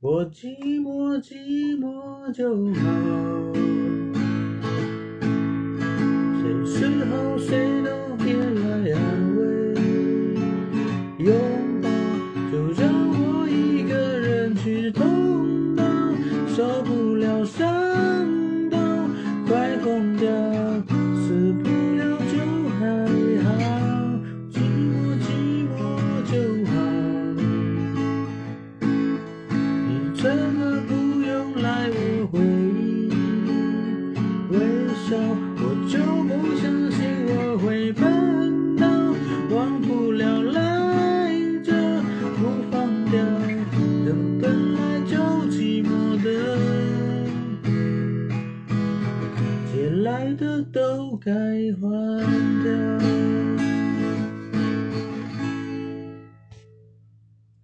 我寂寞寂寞就好，谁时候谁都别来安慰，拥抱就让我一个人去痛到受不你真的不用来我回忆，微笑我就不相信我会笨？到，忘不了来着不放掉，人本来就寂寞的，借来的都该还。